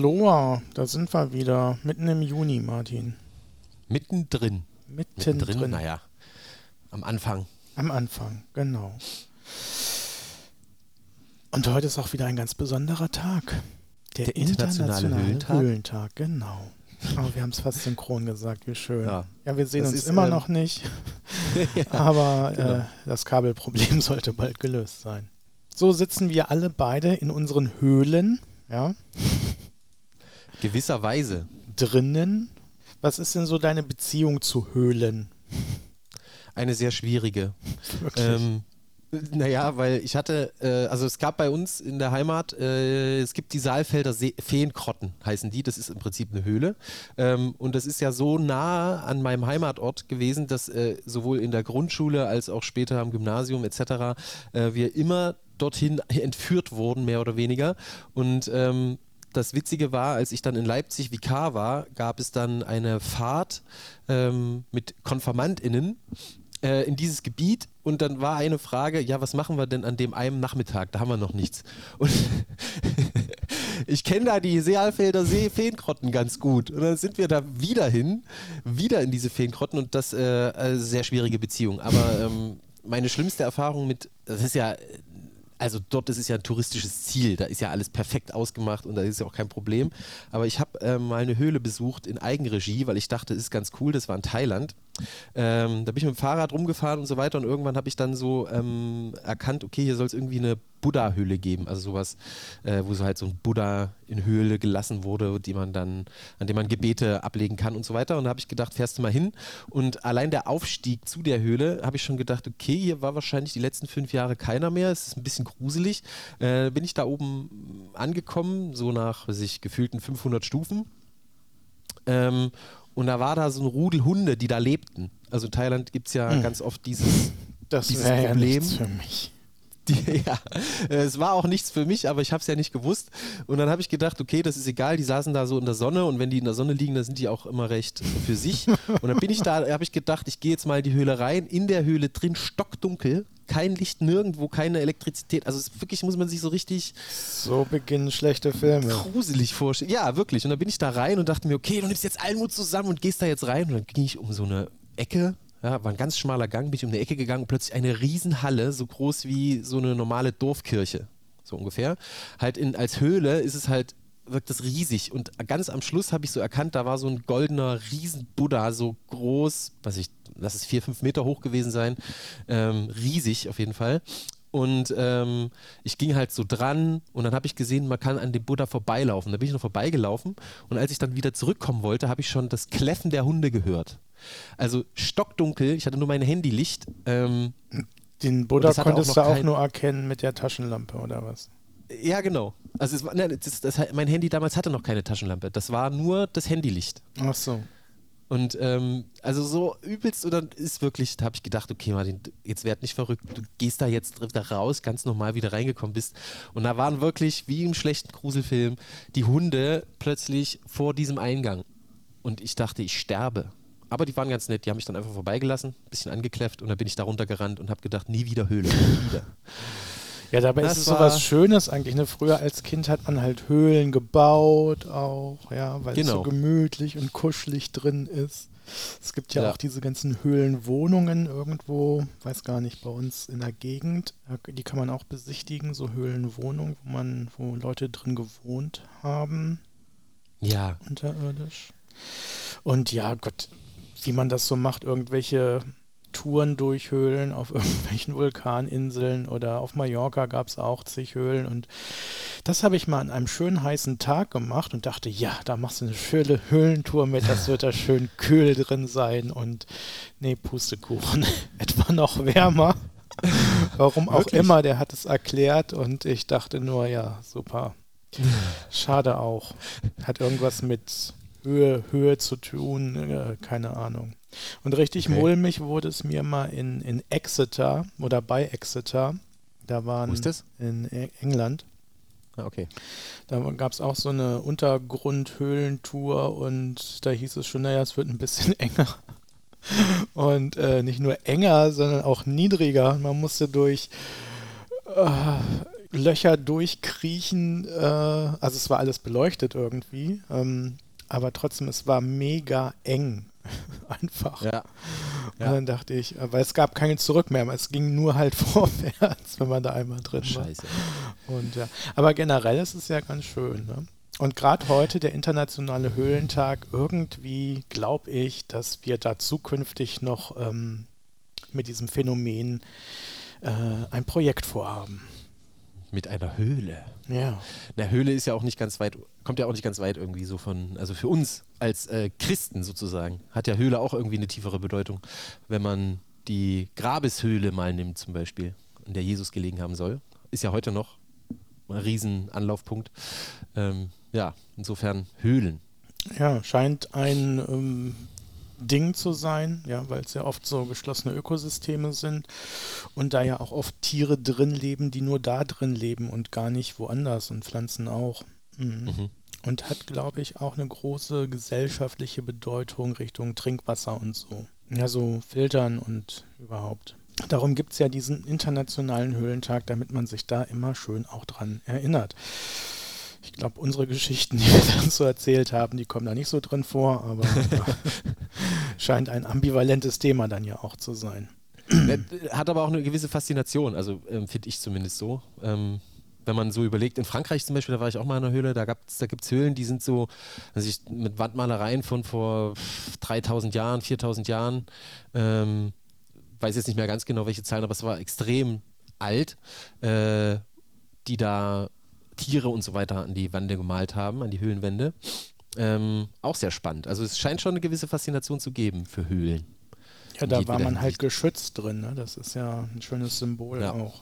Aloha, da sind wir wieder. Mitten im Juni, Martin. Mittendrin. Mittendrin. Mittendrin, naja. Am Anfang. Am Anfang, genau. Und heute ist auch wieder ein ganz besonderer Tag. Der, Der internationale Höhlentag. Höhlentag, genau. Aber wir haben es fast synchron gesagt, wie schön. Ja. Ja, wir sehen Das uns immer ähm, noch nicht, aber genau. äh, das Kabelproblem sollte bald gelöst sein. So sitzen wir alle beide in unseren Höhlen, ja, Gewisserweise. drinnen. Was ist denn so deine Beziehung zu Höhlen? Eine sehr schwierige. Wirklich? Ähm, naja, weil ich hatte, äh, also es gab bei uns in der Heimat, äh, es gibt die Saalfelder See Feenkrotten, heißen die. Das ist im Prinzip eine Höhle. Ähm, und das ist ja so nah an meinem Heimatort gewesen, dass äh, sowohl in der Grundschule als auch später am Gymnasium etc. Äh, wir immer dorthin entführt wurden, mehr oder weniger. Und ähm, das Witzige war, als ich dann in Leipzig Vikar war, gab es dann eine Fahrt ähm, mit KonfirmandInnen äh, in dieses Gebiet und dann war eine Frage, ja, was machen wir denn an dem einen Nachmittag? Da haben wir noch nichts. Und ich kenne da die Sealfelder See Feenkrotten ganz gut. Und dann sind wir da wieder hin, wieder in diese Feenkrotten und das äh, äh, sehr schwierige Beziehung. Aber ähm, meine schlimmste Erfahrung mit, das ist ja also dort ist es ja ein touristisches Ziel, da ist ja alles perfekt ausgemacht und da ist ja auch kein Problem. Aber ich habe ähm, mal eine Höhle besucht in Eigenregie, weil ich dachte, das ist ganz cool, das war in Thailand. Ähm, da bin ich mit dem Fahrrad rumgefahren und so weiter und irgendwann habe ich dann so ähm, erkannt, okay, hier soll es irgendwie eine Buddha-Höhle geben, also sowas, äh, wo so halt so ein Buddha in Höhle gelassen wurde, die man dann, an dem man Gebete ablegen kann und so weiter. Und da habe ich gedacht, fährst du mal hin. Und allein der Aufstieg zu der Höhle habe ich schon gedacht, okay, hier war wahrscheinlich die letzten fünf Jahre keiner mehr. Es ist ein bisschen gruselig. Äh, bin ich da oben angekommen, so nach, weiß ich, gefühlten 500 Stufen. Ähm, und da war da so ein Rudel Hunde, die da lebten. Also in Thailand gibt es ja Hm. ganz oft dieses das dieses wäre ja Problem- nichts für mich. Die, ja, es war auch nichts für mich, aber ich habe es ja nicht gewusst. Und dann habe ich gedacht, okay, das ist egal, die saßen da so in der Sonne und wenn die in der Sonne liegen, dann sind die auch immer recht für sich. Und dann bin ich da, habe ich gedacht, ich gehe jetzt mal in die Höhle rein, in der Höhle drin, stockdunkel, kein Licht nirgendwo, keine Elektrizität. Also wirklich muss man sich so richtig So beginnen schlechte Filme. gruselig vorstellen. Ja, wirklich. Und dann bin ich da rein und dachte mir, okay, du nimmst jetzt Almut zusammen und gehst da jetzt rein. Und dann ging ich um so eine Ecke. Ja, war ein ganz schmaler Gang, bin ich um eine Ecke gegangen und plötzlich eine Riesenhalle, so groß wie so eine normale Dorfkirche, so ungefähr. Halt in, als Höhle ist es halt, wirkt das riesig. Und ganz am Schluss habe ich so erkannt, da war so ein goldener Riesen-Buddha, so groß, was ich, lass es vier, fünf Meter hoch gewesen sein, ähm, riesig auf jeden Fall. Und ähm, ich ging halt so dran und dann habe ich gesehen, man kann an dem Buddha vorbeilaufen. Da bin ich noch vorbeigelaufen und als ich dann wieder zurückkommen wollte, habe ich schon das Kläffen der Hunde gehört. Also stockdunkel, ich hatte nur mein Handylicht. Ähm, Den Buddha auch konntest noch du auch kein- nur erkennen mit der Taschenlampe oder was? ja, genau. Also es war, nein, das, das, mein Handy damals hatte noch keine Taschenlampe. Das war nur das Handylicht. Ach so. Und ähm, also so übelst und dann ist wirklich, da habe ich gedacht, okay Martin, jetzt werd nicht verrückt, du gehst da jetzt da raus, ganz normal wieder reingekommen bist. Und da waren wirklich, wie im schlechten Gruselfilm, die Hunde plötzlich vor diesem Eingang. Und ich dachte, ich sterbe. Aber die waren ganz nett, die haben mich dann einfach vorbeigelassen, bisschen angekläfft und dann bin ich da runtergerannt und habe gedacht, nie wieder Höhle, nie wieder. Ja, dabei Das ist es war- sowas Schönes eigentlich. Ne? Früher als Kind hat man halt Höhlen gebaut auch, ja, weil es so Genau. gemütlich und kuschelig drin ist. Es gibt ja, Ja. auch diese ganzen Höhlenwohnungen irgendwo, weiß gar nicht, bei uns in der Gegend. Die kann man auch besichtigen, so Höhlenwohnungen, wo man, wo Leute drin gewohnt haben, Ja, unterirdisch. Und ja, Gott, wie man das so macht, irgendwelche Touren durch Höhlen auf irgendwelchen Vulkaninseln oder auf Mallorca gab es auch zig Höhlen und das habe ich mal an einem schönen heißen Tag gemacht und dachte, ja, da machst du eine schöne Höhlentour mit, das wird da schön kühl drin sein und nee, Pustekuchen, etwa noch wärmer. Warum auch Wirklich? immer, der hat es erklärt und ich dachte nur, ja, super. Schade auch. Hat irgendwas mit Höhe, Höhe zu tun, äh, keine Ahnung. Und richtig Okay. mulmig wurde es mir mal in, in Exeter oder bei Exeter. Da waren Wo ist das? in E- England. ah, okay. Da gab es auch so eine Untergrundhöhlentour und da hieß es schon, naja, es wird ein bisschen enger. Und äh, nicht nur enger, sondern auch niedriger. Man musste durch äh, Löcher durchkriechen. Äh, also es war alles beleuchtet irgendwie. Ähm, aber trotzdem, es war mega eng. Einfach. Ja. Und dann dachte ich, weil es gab keinen Zurück mehr, es ging nur halt vorwärts, wenn man da einmal drin war. Scheiße. Und ja, aber generell ist es ja ganz schön. Ne? Und gerade heute, der internationale Höhlentag, irgendwie glaube ich, dass wir da zukünftig noch ähm, mit diesem Phänomen äh, ein Projekt vorhaben. Mit einer Höhle. Ja. Na, Höhle ist ja auch nicht ganz weit, kommt ja auch nicht ganz weit irgendwie so von, also für uns als äh, Christen sozusagen, hat ja Höhle auch irgendwie eine tiefere Bedeutung. Wenn man die Grabeshöhle mal nimmt zum Beispiel, in der Jesus gelegen haben soll, ist ja heute noch ein Riesenanlaufpunkt. Ähm, ja, insofern Höhlen. Ja, scheint ein ähm, Ding zu sein, ja, weil es ja oft so geschlossene Ökosysteme sind und da ja auch oft Tiere drin leben, die nur da drin leben und gar nicht woanders und Pflanzen auch. Mhm. Mhm. Und hat, glaube ich, auch eine große gesellschaftliche Bedeutung Richtung Trinkwasser und so. Ja, so Filtern und überhaupt. Darum gibt es ja diesen internationalen Höhlentag, damit man sich da immer schön auch dran erinnert. Ich glaube, unsere Geschichten, die wir dann so erzählt haben, die kommen da nicht so drin vor, aber scheint ein ambivalentes Thema dann ja auch zu sein. Hat aber auch eine gewisse Faszination, also ähm, finde ich zumindest so. Ähm, wenn man so überlegt, in Frankreich zum Beispiel, da war ich auch mal in einer Höhle, da, da gibt es Höhlen, die sind so also ich, mit Wandmalereien von vor 3000 Jahren, 4000 Jahren. Ähm, weiß jetzt nicht mehr ganz genau, welche Zahlen, aber es war extrem alt, äh, die da Tiere und so weiter an die Wände gemalt haben, an die Höhlenwände. Ähm, auch sehr spannend. Also es scheint schon eine gewisse Faszination zu geben für Höhlen. Ja, da war man halt geschützt drin. Ne? Das ist ja ein schönes Symbol ja. auch.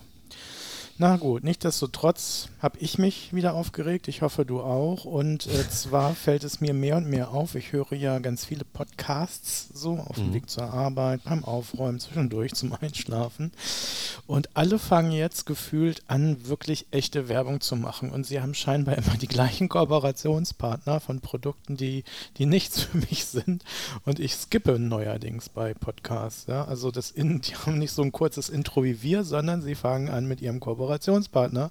Na gut, nichtsdestotrotz habe ich mich wieder aufgeregt. Ich hoffe, du auch. Und äh, zwar fällt es mir mehr und mehr auf. Ich höre ja ganz viele Podcasts so auf dem mhm. Weg zur Arbeit, beim Aufräumen, zwischendurch zum Einschlafen. Und alle fangen jetzt gefühlt an, wirklich echte Werbung zu machen. Und sie haben scheinbar immer die gleichen Kooperationspartner von Produkten, die, die nichts für mich sind. Und ich skippe neuerdings bei Podcasts. Ja? Also das in, die haben nicht so ein kurzes Intro wie wir, sondern sie fangen an mit ihrem Kooperationspartner Kooperationspartner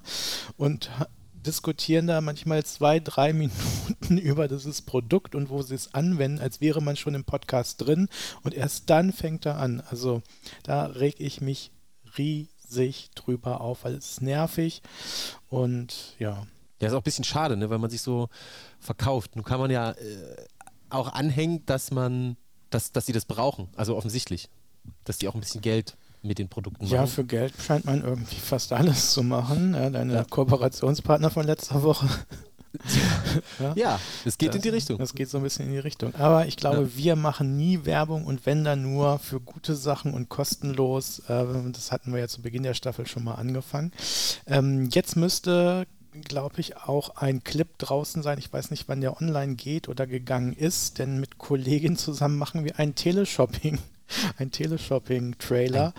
und diskutieren da manchmal zwei, drei Minuten über dieses Produkt und wo sie es anwenden, als wäre man schon im Podcast drin und erst dann fängt er an. Also da reg ich mich riesig drüber auf, weil es ist nervig und ja. Ja, ist auch ein bisschen schade, ne, weil man sich so verkauft. Nun kann man ja äh, auch anhängen, dass man, dass, dass sie das brauchen, also offensichtlich, dass die auch ein bisschen Geld mit den Produkten machen. Ja, für Geld scheint man irgendwie fast alles zu machen. Ja, deine ja. Kooperationspartner von letzter Woche. ja, ja, das geht das, in die Richtung. Das geht so ein bisschen in die Richtung. Aber ich glaube, ja. wir machen nie Werbung und wenn dann nur für gute Sachen und kostenlos. Äh, das hatten wir ja zu Beginn der Staffel schon mal angefangen. Ähm, jetzt müsste glaube ich, auch ein Clip draußen sein. Ich weiß nicht, wann der online geht oder gegangen ist, denn mit Kollegin zusammen machen wir ein Teleshopping ein Teleshopping-Trailer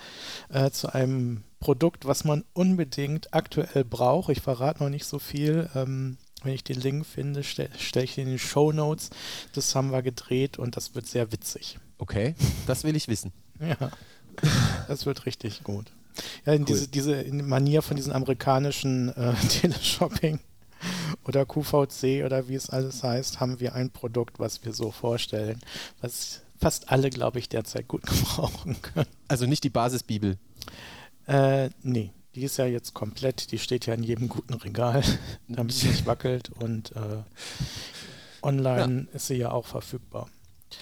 äh, zu einem Produkt, was man unbedingt aktuell braucht. Ich verrate noch nicht so viel. Ähm, wenn ich den Link finde, stelle stell ich den in die Show Notes. Das haben wir gedreht und das wird sehr witzig. Okay, das will ich wissen. ja, das wird richtig gut. Ja, in cool. diese, diese Manier von diesen amerikanischen äh, Teleshopping oder QVC oder wie es alles heißt, haben wir ein Produkt, was wir so vorstellen, was fast alle, glaube ich, derzeit gut gebrauchen können. Also nicht die Basisbibel? Äh, nee, die ist ja jetzt komplett, die steht ja in jedem guten Regal, damit sie nicht wackelt und äh, online ja. ist sie ja auch verfügbar.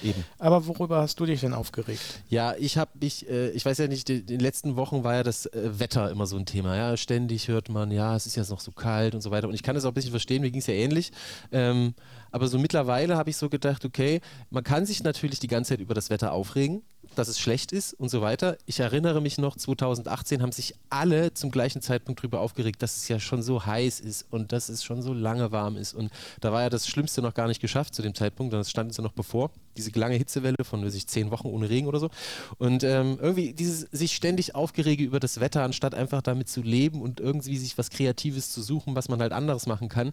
Eben. Aber worüber hast du dich denn aufgeregt? Ja, ich habe mich, äh, ich weiß ja nicht, in den letzten Wochen war ja das äh, Wetter immer so ein Thema. Ja, ständig hört man, ja, es ist jetzt noch so kalt und so weiter. Und ich kann das auch ein bisschen verstehen, mir ging es ja ähnlich. Ähm, aber so mittlerweile habe ich so gedacht, okay, man kann sich natürlich die ganze Zeit über das Wetter aufregen dass es schlecht ist und so weiter. Ich erinnere mich noch, 2018 haben sich alle zum gleichen Zeitpunkt darüber aufgeregt, dass es ja schon so heiß ist und dass es schon so lange warm ist. Und da war ja das Schlimmste noch gar nicht geschafft zu dem Zeitpunkt, das stand uns ja noch bevor. Diese lange Hitzewelle von weiß ich, zehn Wochen ohne Regen oder so. Und ähm, irgendwie dieses sich ständig aufgerege über das Wetter, anstatt einfach damit zu leben und irgendwie sich was Kreatives zu suchen, was man halt anderes machen kann.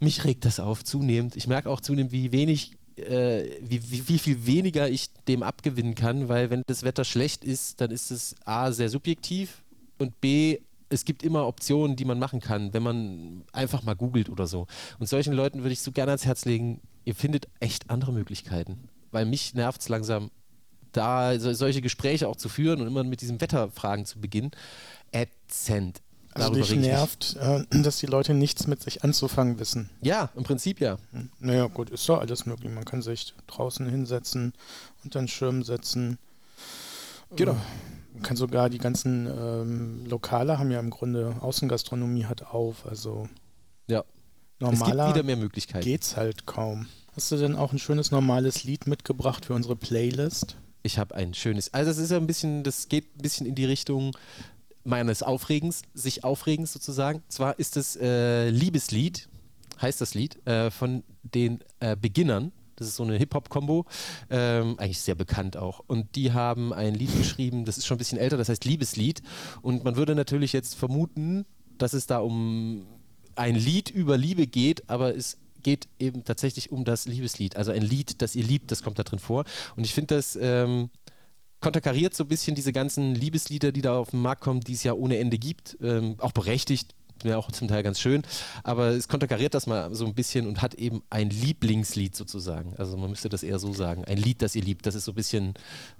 Mich regt das auf zunehmend. Ich merke auch zunehmend, wie wenig äh, wie, wie, wie, viel weniger ich dem abgewinnen kann, weil wenn das Wetter schlecht ist, dann ist es A sehr subjektiv und B es gibt immer Optionen, die man machen kann, wenn man einfach mal googelt oder so. Und solchen Leuten würde ich so gerne ans Herz legen, ihr findet echt andere Möglichkeiten. Weil mich nervt es langsam, da so, solche Gespräche auch zu führen und immer mit diesen Wetterfragen zu beginnen. Ätzend. Also dich nervt, äh, dass die Leute nichts mit sich anzufangen wissen. Ja, im Prinzip ja. Hm. Naja, gut, ist doch alles möglich. Man kann sich draußen hinsetzen und dann Schirm setzen. Genau. Äh, Man kann sogar die ganzen ähm, Lokale haben ja im Grunde Außengastronomie hat auf. Also Ja. Es gibt normaler wieder mehr Möglichkeiten. geht's halt kaum. Hast du denn auch ein schönes normales Lied mitgebracht für unsere Playlist? Ich habe ein schönes, also das ist ja ein bisschen, das geht ein bisschen in die Richtung meines Aufregens, sich Aufregens sozusagen. Zwar ist es äh, Liebeslied, heißt das Lied, äh, von den äh, Beginnern. Das ist so eine Hip-Hop-Kombo, ähm, eigentlich sehr bekannt auch. Und die haben ein Lied geschrieben, das ist schon ein bisschen älter, das heißt Liebeslied. Und man würde natürlich jetzt vermuten, dass es da um ein Lied über Liebe geht, aber es geht eben tatsächlich um das Liebeslied. Also ein Lied, das ihr liebt, das kommt da drin vor. Und ich finde das ähm, konterkariert so ein bisschen diese ganzen Liebeslieder, die da auf den Markt kommen, die es ja ohne Ende gibt. Ähm, auch berechtigt, ja auch zum Teil ganz schön. Aber es konterkariert das mal so ein bisschen und hat eben ein Lieblingslied sozusagen. Also man müsste das eher so sagen. Ein Lied, das ihr liebt. Das ist so ein bisschen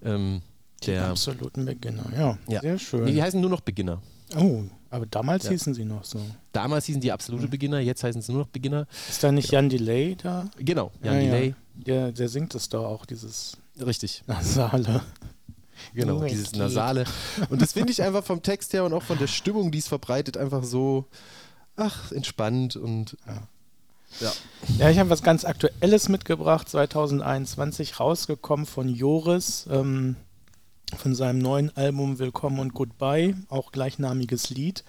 ähm, Die der. absoluten Beginner, ja. Ja. Sehr schön. Nee, die heißen nur noch Beginner. oh, aber damals Ja. hießen sie noch so. Damals hießen die absolute Beginner, jetzt heißen sie nur noch Beginner. Ist da nicht Jan Delay da? Genau, Jan Ja, ja. Delay. Der, der singt es doch auch, dieses Richtig. Nasale. Genau, Nur dieses. Nasale. Und das finde ich einfach vom Text her und auch von der Stimmung, die es verbreitet, einfach so, ach, entspannt und ja. Ja, ich habe was ganz Aktuelles mitgebracht, 2021 rausgekommen von Joris, ähm, von seinem neuen Album Willkommen und Goodbye, auch gleichnamiges Lied.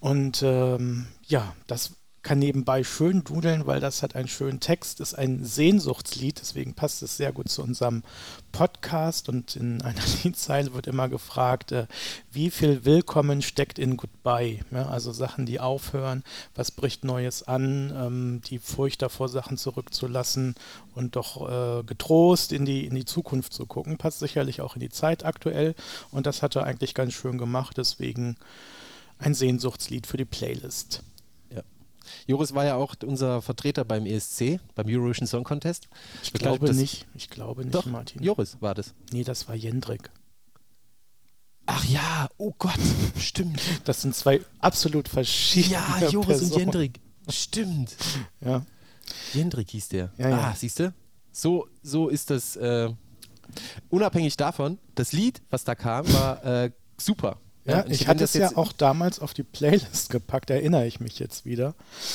Und ähm, ja, das kann nebenbei schön dudeln, weil das hat einen schönen Text, ist ein Sehnsuchtslied, deswegen passt es sehr gut zu unserem Podcast. Und in einer Liedzeile wird immer gefragt, äh, wie viel Willkommen steckt in Goodbye, ja, also Sachen, die aufhören, was bricht Neues an, ähm, die Furcht davor, Sachen zurückzulassen und doch äh, getrost in die, in die Zukunft zu gucken, passt sicherlich auch in die Zeit aktuell. Und das hat er eigentlich ganz schön gemacht, deswegen ein Sehnsuchtslied für die Playlist. Joris war ja auch unser Vertreter beim ESC, beim Eurovision Song Contest. Ich Ich glaub, glaube das- nicht, ich glaube nicht, Doch, Martin. Joris war das. Nee, das war Jendrik. Ach ja, oh Gott, stimmt. Das sind zwei absolut verschiedene Ja, Joris Personen. und Jendrik. Stimmt. Ja. Jendrik hieß der. Ja, ja. Ah, siehst du? So, so ist das. Äh, unabhängig davon, das Lied, was da kam, war äh, super. Ja, ich find hatte es ja auch damals auf die Playlist gepackt, erinnere ich mich jetzt wieder.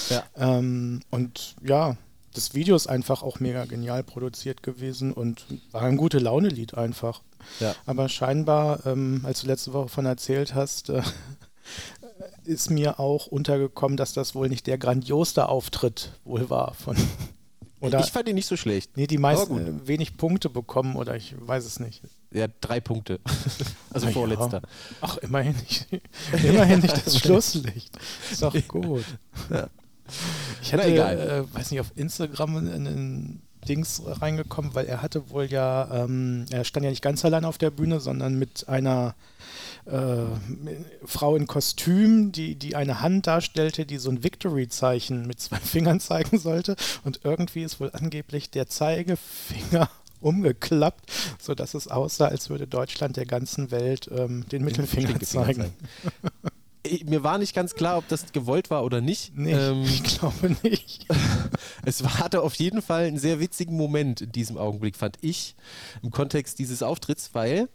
Ja. Ähm, und ja, das Video ist einfach auch mega genial produziert gewesen und war ein gute Laune-Lied einfach. Ja. Aber scheinbar, ähm, als du letzte Woche von erzählt hast, äh, ist mir auch untergekommen, dass das wohl nicht der grandiosste Auftritt wohl war von. Oder ich fand ihn nicht so schlecht. nee, die meisten wenig Punkte bekommen oder ich weiß es nicht. Ja, drei Punkte. also Na ja. vorletzter. Ach, immerhin nicht, immerhin nicht das Schlusslicht. Ist doch gut. Ich Na, hatte, egal. äh, weiß nicht, auf Instagram in ein Dings reingekommen, weil er hatte wohl ja, ähm, er stand ja nicht ganz allein auf der Bühne, sondern mit einer äh, Frau in Kostüm, die, die eine Hand darstellte, die so ein Victory-Zeichen mit zwei Fingern zeigen sollte. Und irgendwie ist wohl angeblich der Zeigefinger umgeklappt, sodass es aussah, als würde Deutschland der ganzen Welt ähm, den Mittelfinger zeigen. Ich- Mir war nicht ganz klar, ob das gewollt war oder nicht. Nee, Ähm, ich glaube nicht. es war- hatte auf jeden Fall einen sehr witzigen Moment in diesem Augenblick, fand ich, im Kontext dieses Auftritts, weil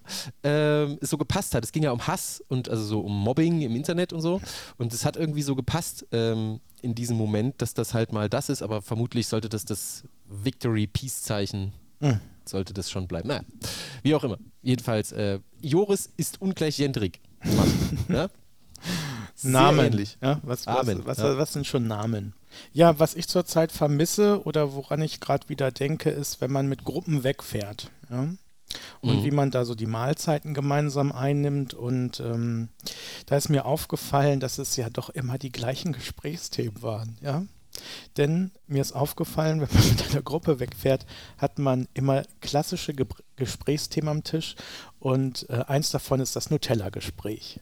ähm, es so gepasst hat. Es ging ja um Hass und also so um Mobbing im Internet und so. Und es hat irgendwie so gepasst ähm, in diesem Moment, dass das halt mal das ist, aber vermutlich sollte das das Victory-Peace-Zeichen Hm. Sollte das schon bleiben. Naja, wie auch immer. Jedenfalls, äh, Joris ist ungleich Jendrik. Mann, ja? Namen. Ja, was, was, Amen, was, ja. was sind schon Namen? Ja, was ich zurzeit vermisse oder woran ich gerade wieder denke, ist, wenn man mit Gruppen wegfährt. Ja? Und Mhm. wie man da so die Mahlzeiten gemeinsam einnimmt. Und ähm, da ist mir aufgefallen, dass es ja doch immer die gleichen Gesprächsthemen waren. Ja? Denn mir ist aufgefallen, wenn man mit einer Gruppe wegfährt, hat man immer klassische Ge Gesprächsthemen am Tisch. Und äh, eins davon ist das Nutella-Gespräch.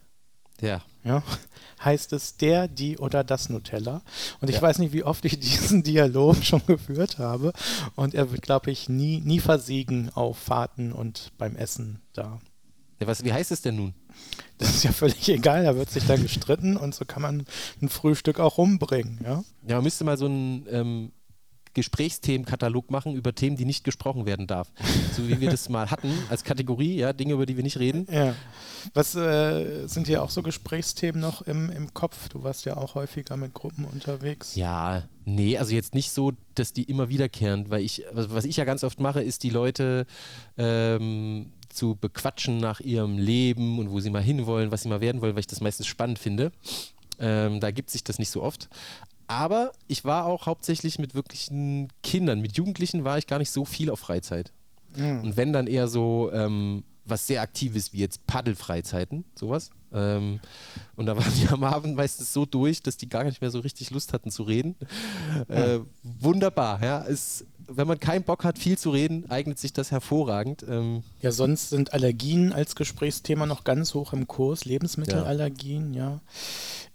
Ja. ja, heißt es der, die oder das Nutella. Und ich ja. weiß nicht, wie oft ich diesen Dialog schon geführt habe. Und er wird, glaube ich, nie, nie versiegen auf Fahrten und beim Essen da. Ja, was, wie heißt es denn nun? Das ist ja völlig egal, da wird sich da gestritten und so kann man ein Frühstück auch rumbringen. Ja, ja man müsste mal so ein ähm, Gesprächsthemenkatalog machen über Themen, die nicht gesprochen werden darf. So wie wir das mal hatten als Kategorie, ja, Dinge, über die wir nicht reden. Ja. Was äh, sind hier auch so Gesprächsthemen noch im, im Kopf? Du warst ja auch häufiger mit Gruppen unterwegs. Ja, nee, also jetzt nicht so, dass die immer wiederkehren, weil ich, was ich ja ganz oft mache, ist die Leute ähm, zu bequatschen nach ihrem Leben und wo sie mal hinwollen, was sie mal werden wollen, weil ich das meistens spannend finde. Ähm, da gibt sich das nicht so oft. Aber ich war auch hauptsächlich mit wirklichen Kindern. Mit Jugendlichen war ich gar nicht so viel auf Freizeit. Mhm. Und wenn dann eher so ähm, was sehr Aktives wie jetzt Paddelfreizeiten, sowas. Ähm, und da waren die am Abend meistens so durch, dass die gar nicht mehr so richtig Lust hatten zu reden. Äh, wunderbar, ja. Ist, wenn man keinen Bock hat, viel zu reden, eignet sich das hervorragend. Ähm, ja, sonst sind Allergien als Gesprächsthema noch ganz hoch im Kurs. Lebensmittelallergien, ja. ja.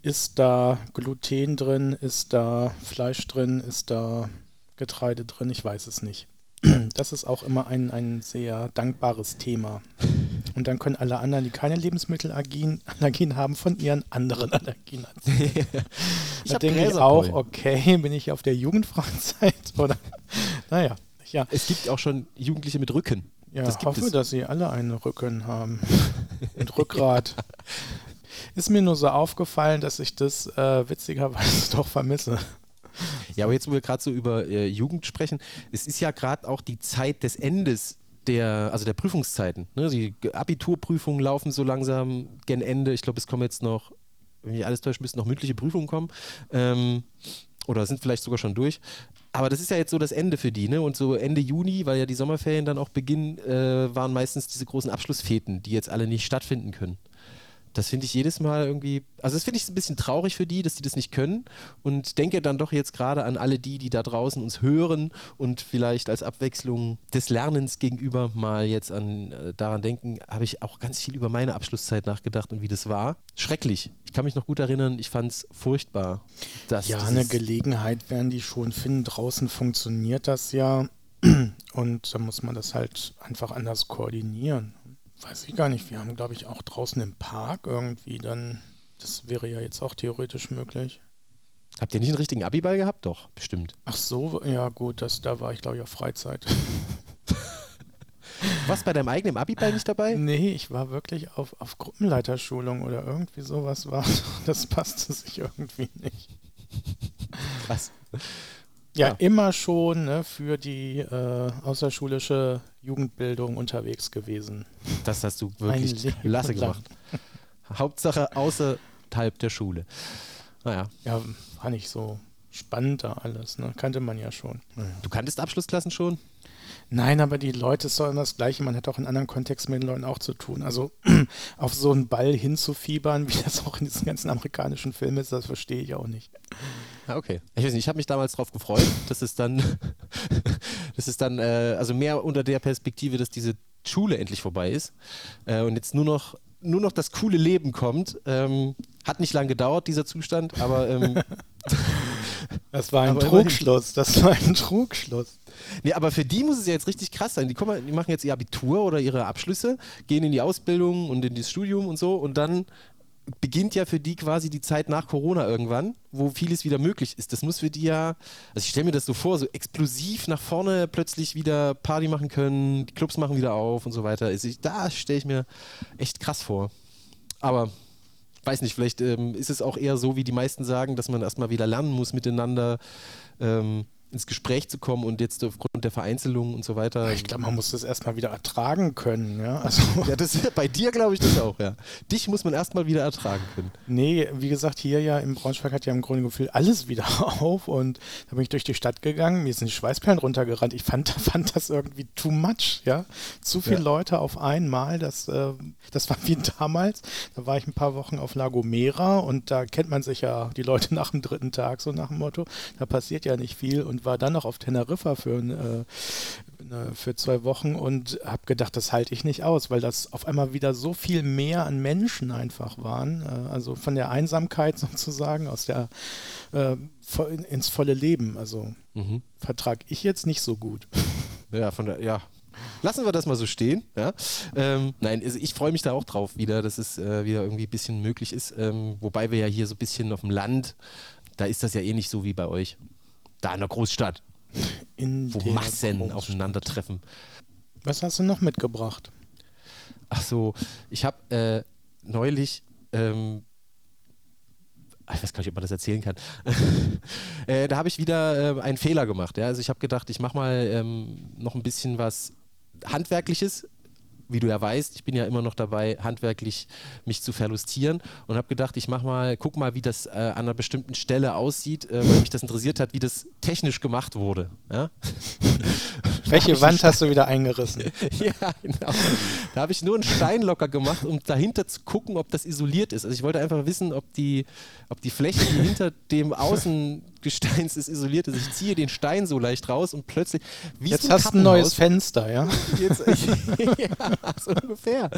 Ist da Gluten drin? Ist da Fleisch drin? Ist da Getreide drin? Ich weiß es nicht. Das ist auch immer ein, ein sehr dankbares Thema. Und dann können alle anderen, die keine Lebensmittelallergien Allergien haben, von ihren anderen Allergien erzählen. ich da denke ich auch, okay, bin ich auf der Jugendfreizeit oder naja. Ja. Es gibt auch schon Jugendliche mit Rücken. Ja, ich hoffe, es. dass sie alle einen Rücken haben. Und Rückgrat. Ist mir nur so aufgefallen, dass ich das äh, witzigerweise doch vermisse. Ja, aber jetzt, wo wir gerade so über äh, Jugend sprechen, es ist ja gerade auch die Zeit des Endes der, also der Prüfungszeiten. Ne? Die Abiturprüfungen laufen so langsam gen Ende. Ich glaube, es kommen jetzt noch, wenn ich alles täusche, müssten noch mündliche Prüfungen kommen. Ähm, oder sind vielleicht sogar schon durch. Aber das ist ja jetzt so das Ende für die, ne? Und so Ende Juni, weil ja die Sommerferien dann auch beginnen, äh, waren meistens diese großen Abschlussfäten, die jetzt alle nicht stattfinden können das finde ich jedes Mal irgendwie, also das finde ich ein bisschen traurig für die, dass die das nicht können und denke dann doch jetzt gerade an alle die, die da draußen uns hören und vielleicht als Abwechslung des Lernens gegenüber mal jetzt an äh, daran denken, habe ich auch ganz viel über meine Abschlusszeit nachgedacht und wie das war. Schrecklich. Ich kann mich noch gut erinnern, ich fand es furchtbar. ja, eine Gelegenheit werden die schon finden. Draußen funktioniert das ja und da muss man das halt einfach anders koordinieren weiß ich gar nicht. Wir haben, glaube ich, auch draußen im Park irgendwie dann. Das wäre ja jetzt auch theoretisch möglich. Habt ihr nicht einen richtigen Abiball gehabt? Doch, bestimmt. Ach so, ja gut, das, da war ich, glaube ich, auf Freizeit. Was bei deinem eigenen Abiball nicht dabei? Nee, ich war wirklich auf, auf Gruppenleiterschulung oder irgendwie sowas war. Das passte sich irgendwie nicht. Was? Ja, ja, immer schon ne, für die äh, außerschulische Jugendbildung unterwegs gewesen. Das hast du wirklich lasse gemacht. Hauptsache außerhalb der Schule. Naja. Ja, war nicht so spannend da alles, ne? Kannte man ja schon. Du kanntest Abschlussklassen schon? Nein, aber die Leute immer das Gleiche. Man hat auch in anderen Kontexten mit den Leuten auch zu tun. Also auf so einen Ball hinzufiebern, wie das auch in diesen ganzen amerikanischen Filmen ist, das verstehe ich auch nicht. Ah, okay. Ich weiß nicht, ich habe mich damals darauf gefreut, dass es dann, dass es dann, äh, also mehr unter der Perspektive, dass diese Schule endlich vorbei ist äh, und jetzt nur noch, nur noch das coole Leben kommt. Ähm, hat nicht lange gedauert, dieser Zustand, aber. Ähm, das war ein Trugschluss, das war ein Trugschluss. Nee, aber für die muss es ja jetzt richtig krass sein. Die, kommen, die machen jetzt ihr Abitur oder ihre Abschlüsse, gehen in die Ausbildung und in das Studium und so und dann beginnt ja für die quasi die Zeit nach Corona irgendwann, wo vieles wieder möglich ist. Das muss für die ja, also ich stelle mir das so vor, so explosiv nach vorne plötzlich wieder Party machen können, die Clubs machen wieder auf und so weiter. Also ich, da stelle ich mir echt krass vor. Aber weiß nicht, vielleicht ähm, ist es auch eher so, wie die meisten sagen, dass man erstmal wieder lernen muss miteinander. Ähm, ins Gespräch zu kommen und jetzt aufgrund der Vereinzelung und so weiter. Ich glaube, man muss das erstmal wieder ertragen können, ja. Also ja, das, bei dir glaube ich das auch, ja. Dich muss man erstmal wieder ertragen können. Nee, wie gesagt, hier ja im Braunschweig hat ja im Grunde gefühlt alles wieder auf und da bin ich durch die Stadt gegangen, mir sind die Schweißperlen runtergerannt. Ich fand, fand das irgendwie too much, ja. Zu viele ja. Leute auf einmal, das, äh, das war wie damals. Da war ich ein paar Wochen auf La Gomera und da kennt man sich ja die Leute nach dem dritten Tag, so nach dem Motto. Da passiert ja nicht viel und und war dann noch auf Teneriffa für, äh, für zwei Wochen und habe gedacht, das halte ich nicht aus, weil das auf einmal wieder so viel mehr an Menschen einfach waren. Äh, also von der Einsamkeit sozusagen aus der äh, ins volle Leben. Also mhm. vertrage ich jetzt nicht so gut. Ja, von der, ja, Lassen wir das mal so stehen. Ja? Ähm, nein, also ich freue mich da auch drauf wieder, dass es äh, wieder irgendwie ein bisschen möglich ist. Ähm, wobei wir ja hier so ein bisschen auf dem Land, da ist das ja ähnlich so wie bei euch. Da in der Großstadt. In wo Massen Großstadt. aufeinandertreffen. Was hast du noch mitgebracht? Ach so, ich habe äh, neulich ähm, ich weiß gar nicht, ob man das erzählen kann. äh, da habe ich wieder äh, einen Fehler gemacht. Ja? Also ich habe gedacht, ich mache mal ähm, noch ein bisschen was Handwerkliches, wie du ja weißt, ich bin ja immer noch dabei, handwerklich mich zu verlustieren und habe gedacht, ich mach mal, guck mal, wie das äh, an einer bestimmten Stelle aussieht, äh, weil mich das interessiert hat, wie das technisch gemacht wurde. Ja? Welche Wand hast du wieder eingerissen? ja, genau. Da habe ich nur einen Stein locker gemacht, um dahinter zu gucken, ob das isoliert ist. Also ich wollte einfach wissen, ob die, ob die Fläche, die hinter dem Außengesteins ist, isoliert ist. Ich ziehe den Stein so leicht raus und plötzlich. Jetzt hast du ein neues Fenster, ja? Jetzt, ja, so ungefähr.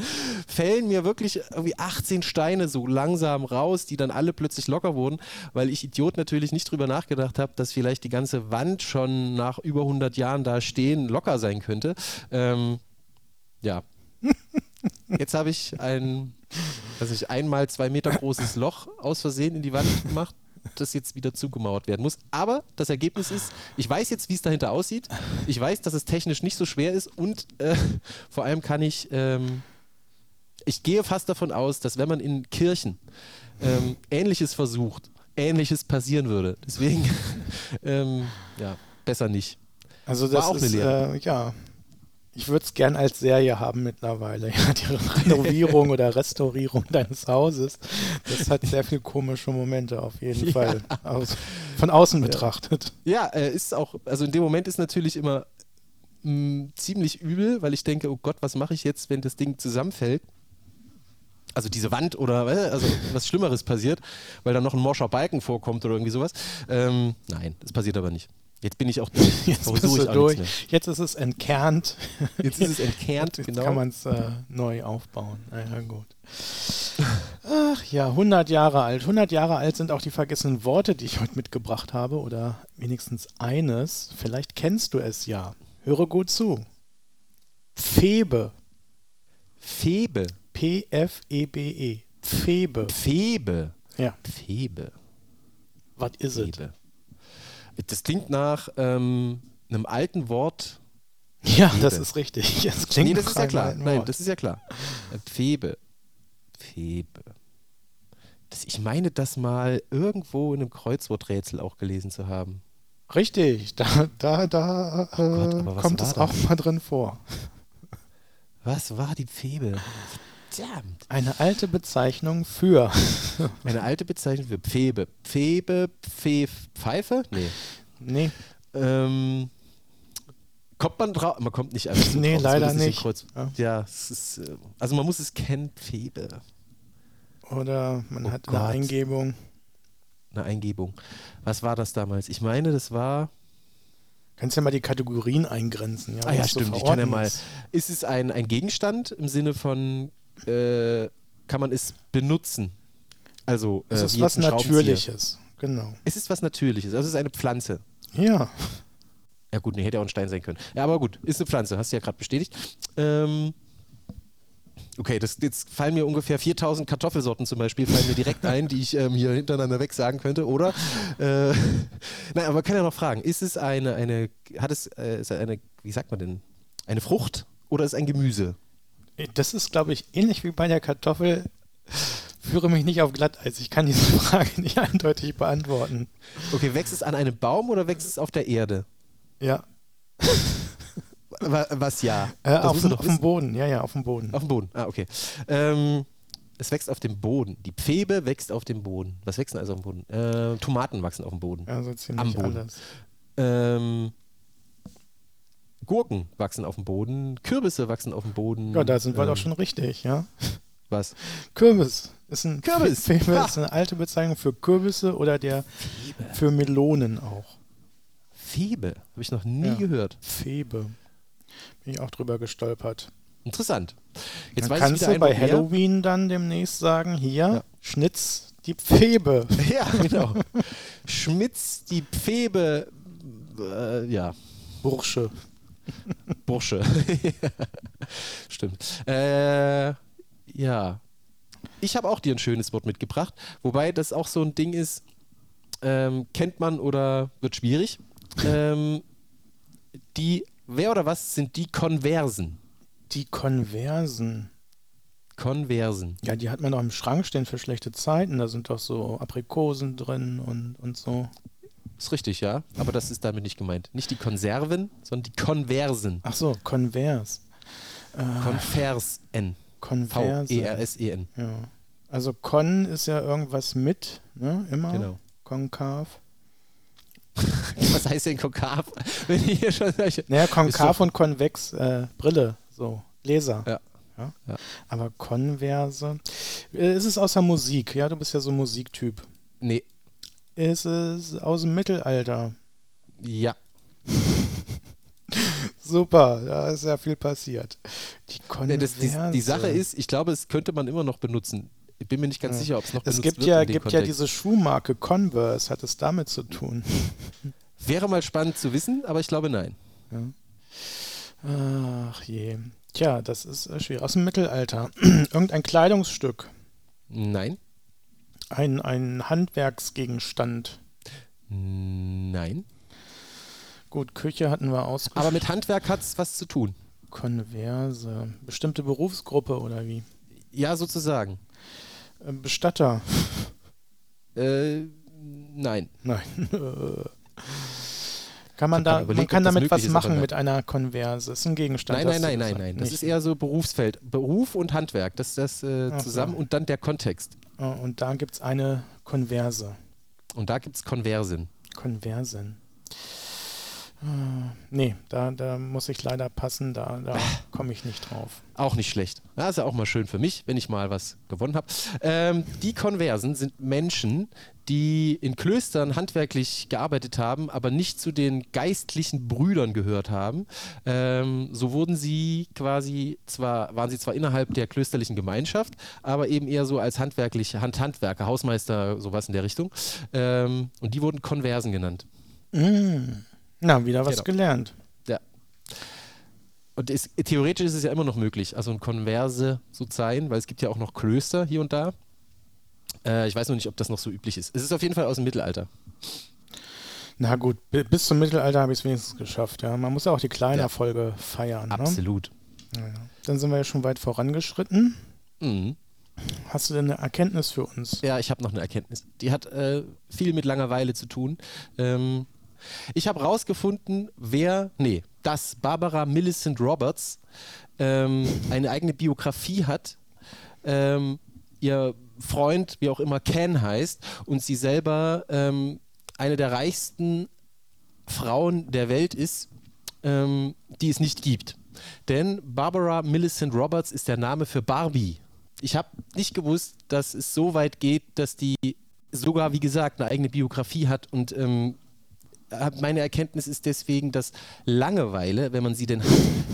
Fällen mir wirklich irgendwie 18 Steine so langsam raus, die dann alle plötzlich locker wurden, weil ich Idiot natürlich nicht drüber nachgedacht habe, dass vielleicht die ganze Wand schon nach über 100 Jahren da stehen locker sein könnte. Ähm, ja. Jetzt habe ich ein, was ich einmal zwei Meter großes Loch aus Versehen in die Wand gemacht das jetzt wieder zugemauert werden muss. Aber das Ergebnis ist, ich weiß jetzt, wie es dahinter aussieht. Ich weiß, dass es technisch nicht so schwer ist und äh, vor allem kann ich, ähm, ich gehe fast davon aus, dass wenn man in Kirchen ähm, Ähnliches versucht, Ähnliches passieren würde. Deswegen, ähm, ja, besser nicht. Also das War auch ist, eine Äh, ja, ich würde es gern als Serie haben mittlerweile. Ja, die Renovierung oder Restaurierung deines Hauses. Das hat sehr viele komische Momente auf jeden Fall. Aus, von außen betrachtet. Ja, äh, ist auch, also in dem Moment ist natürlich immer mh, mm, ziemlich übel, weil ich denke, oh Gott, was mache ich jetzt, wenn das Ding zusammenfällt? also diese Wand oder also was Schlimmeres passiert, weil dann noch ein morscher Balken vorkommt oder irgendwie sowas. Ähm, nein, das passiert aber nicht. Jetzt bin ich auch durch. Jetzt bist du durch. Jetzt ist es entkernt. Jetzt ist es entkernt, Jetzt genau. kann man es äh, neu aufbauen. Ja, gut. Ach ja, 100 Jahre alt. 100 Jahre alt sind auch die vergessenen Worte, die ich heute mitgebracht habe. Oder wenigstens eines. Vielleicht kennst du es ja. Höre gut zu. Febe. Febe. P-F-E-B-E. -E. Febe. Febe. Ja. Febe. Was ist es? Das klingt nach ähm, einem alten Wort. Ja, Pfebe. das ist richtig. Das klingt nee, das ist ja klar. Nein, das ist ja klar. Pfebe. Pfebe. Das, ich meine, das mal irgendwo in einem Kreuzworträtsel auch gelesen zu haben. Richtig, da, da, da oh Gott, äh, kommt es auch mal drin vor. Was war die Pfebe? Verdammt. Eine alte Bezeichnung für. Eine alte Bezeichnung für Pfebe. Pfebe, Pfeif, Pfeife? Nee. Nee. Ähm, kommt man drauf? Man kommt nicht einfach so Nee, drauf. leider nicht. Ja, ja ist, äh, also man muss es kennen, Pfebe. Oder man oh hat Gott. eine Eingebung. Eine Eingebung. Was war das damals? Ich meine, das war. Kannst ja mal die Kategorien eingrenzen. Ja, ah ja, stimmt. So ich kann ja mal. Ist es ein, ein Gegenstand im Sinne von äh, kann man es benutzen. Also, äh, es ist was Natürliches, genau. Es ist was Natürliches, also es ist eine Pflanze. Ja. Ja gut, nee, hätte auch ein Stein sein können. Ja, aber gut, ist eine Pflanze, hast du ja gerade bestätigt. Ähm, okay, das, jetzt fallen mir ungefähr 4000 Kartoffelsorten zum Beispiel, fallen mir direkt ein, die ich ähm, hier hintereinander weg sagen könnte, oder? Äh, nein, aber man kann ja noch fragen, ist es eine, eine hat es äh, ist eine, wie sagt man denn, eine Frucht oder ist es ein Gemüse? Das ist, glaube ich, ähnlich wie bei der Kartoffel. Führe mich nicht auf Glatteis. Ich kann diese Frage nicht eindeutig beantworten. Okay, wächst es an einem Baum oder wächst es auf der Erde? Ja. Was ja? Äh, auf, auf dem Boden, ja, ja, auf dem Boden. Auf dem Boden, ah, okay. Ähm, es wächst auf dem Boden. Die Pfebe wächst auf dem Boden. Was wächst denn also auf dem Boden? Äh, Tomaten wachsen auf dem Boden. Ja, so ziemlich Am Boden. alles. Ähm, Gurken wachsen auf dem Boden, Kürbisse wachsen auf dem Boden. Ja, da sind wir ähm, doch schon richtig, ja. Was? Kürbis ist ein Kürbis. Febe ist eine alte Bezeichnung für Kürbisse oder der Febe. für Melonen auch. Febe. Habe ich noch nie Ja. gehört. Febe. Bin ich auch drüber gestolpert. Interessant. Jetzt dann weiß kannst ich du bei mehr. Halloween dann demnächst sagen, hier, Ja. Schnitz die Pfebe. Ja, genau. Schmitz, die Pfebe, äh, ja, Bursche. Bursche. Stimmt. Äh, ja. Ich habe auch dir ein schönes Wort mitgebracht, wobei das auch so ein Ding ist, ähm, kennt man oder wird schwierig. Ähm, die, wer oder was sind die Konversen? Die Konversen. Konversen. Ja, die hat man doch im Schrank stehen für schlechte Zeiten. Da sind doch so Aprikosen drin und, und so. Ist richtig, ja. Aber das ist damit nicht gemeint. Nicht die Konserven, sondern die Konversen. Ach so, Konvers. Konversen. Konverse. V-E-R-S-E-N. Ja. Also Kon ist ja irgendwas mit, ne? Immer. Genau. Konkav. Was heißt denn konkav? Wenn ich hier schon solche. Naja, konkav und konvex, äh, Brille, so, Laser. Ja. Ja? Ja. Aber Konverse. Äh, Ist es aus der Musik? Ja, du bist ja so ein Musiktyp. Nee, Ist es aus dem Mittelalter? ja. Super, da ist ja viel passiert. Die Konverse. das, die, die Sache ist, ich glaube, es könnte man immer noch benutzen. Ich bin mir nicht ganz Ja. sicher, ob es noch es benutzt gibt wird ja, in dem gibt ja Kontext. diese Schuhmarke Converse. Hat es damit zu tun? Wäre mal spannend zu wissen, aber ich glaube nein. Ach je. Tja, das ist äh, schwierig. Aus dem Mittelalter. Irgendein Kleidungsstück. Nein, Ein, ein Handwerksgegenstand. nein. Gut, Küche hatten wir ausgeschlossen. Aber mit Handwerk hat es was zu tun. Konverse. Bestimmte Berufsgruppe oder wie? Ja, sozusagen. Äh, Bestatter. Äh, nein. Nein. kann man da, überlegt, man kann damit was machen mit einer Konverse. Ist ein Gegenstand. Nein, nein, nein, nein, nein. Das ist eher so Berufsfeld. Beruf und Handwerk. Das ist das äh, zusammen und dann der Kontext. Oh, Und da gibt es eine Konverse. Und da gibt es Konversen. Konversen. Ah, Nee, da, da muss ich leider passen, da, da komme ich nicht drauf. Auch nicht schlecht. Das ist ja auch mal schön für mich, wenn ich mal was gewonnen habe. Ähm, die Konversen sind Menschen, die in Klöstern handwerklich gearbeitet haben, aber nicht zu den geistlichen Brüdern gehört haben. Ähm, so wurden sie quasi zwar, waren sie zwar innerhalb der klösterlichen Gemeinschaft, aber eben eher so als handwerkliche Hand Handwerker, Hausmeister, sowas in der Richtung. Ähm, und die wurden Konversen genannt. Mm. Na, wieder was Genau. gelernt. Ja. Und es, theoretisch ist es ja immer noch möglich, also ein Konverse zu sein, weil es gibt ja auch noch Klöster hier und da. Äh, ich weiß noch nicht, ob das noch so üblich ist. Es ist auf jeden Fall aus dem Mittelalter. Na gut, bi- bis zum Mittelalter habe ich es wenigstens geschafft. Ja. Man muss ja auch die kleinen Ja. Erfolge feiern. Ne? Absolut. Ja, ja. Dann sind wir ja schon weit vorangeschritten. Mhm. Hast du denn eine Erkenntnis für uns? Ja, ich habe noch eine Erkenntnis. Die hat äh, viel mit Langeweile zu tun. Ähm, ich habe rausgefunden, wer, nee, dass Barbara Millicent Roberts ähm, eine eigene Biografie hat. Ähm, ihr Freund, wie auch immer, Ken heißt und sie selber ähm, eine der reichsten Frauen der Welt ist, ähm, die es nicht gibt. Denn Barbara Millicent Roberts ist der Name für Barbie. Ich habe nicht gewusst, dass es so weit geht, dass die sogar, wie gesagt, eine eigene Biografie hat und ähm, meine Erkenntnis ist deswegen, dass Langeweile, wenn man sie denn hat,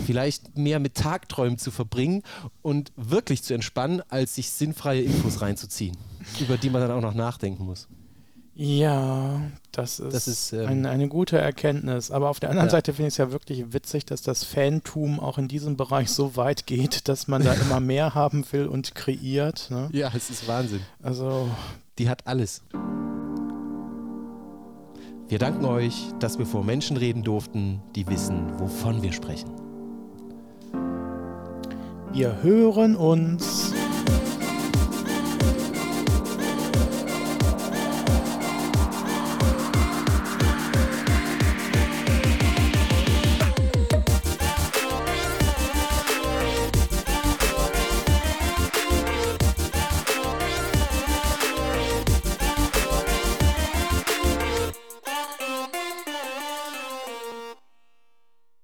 vielleicht mehr mit Tagträumen zu verbringen und wirklich zu entspannen, als sich sinnfreie Infos reinzuziehen, über die man dann auch noch nachdenken muss. Ja, das ist, Das ist, ähm, eine, eine gute Erkenntnis. Aber auf der anderen Ja. Seite finde ich es ja wirklich witzig, dass das Fantum auch in diesem Bereich so weit geht, dass man da immer mehr haben will und kreiert. Ne? Ja, es ist Wahnsinn. Also, Die hat alles. Wir danken euch, dass wir vor Menschen reden durften, die wissen, wovon wir sprechen. wir hören uns